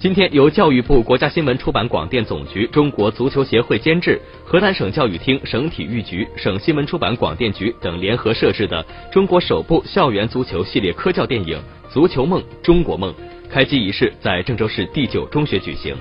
今天由教育部国家新闻出版广电总局中国足球协会监制河南省教育厅省体育局省新闻出版广电局等联合设置的中国首部校园足球系列科教电影足球梦中国梦开机仪式在郑州市第九中学举行。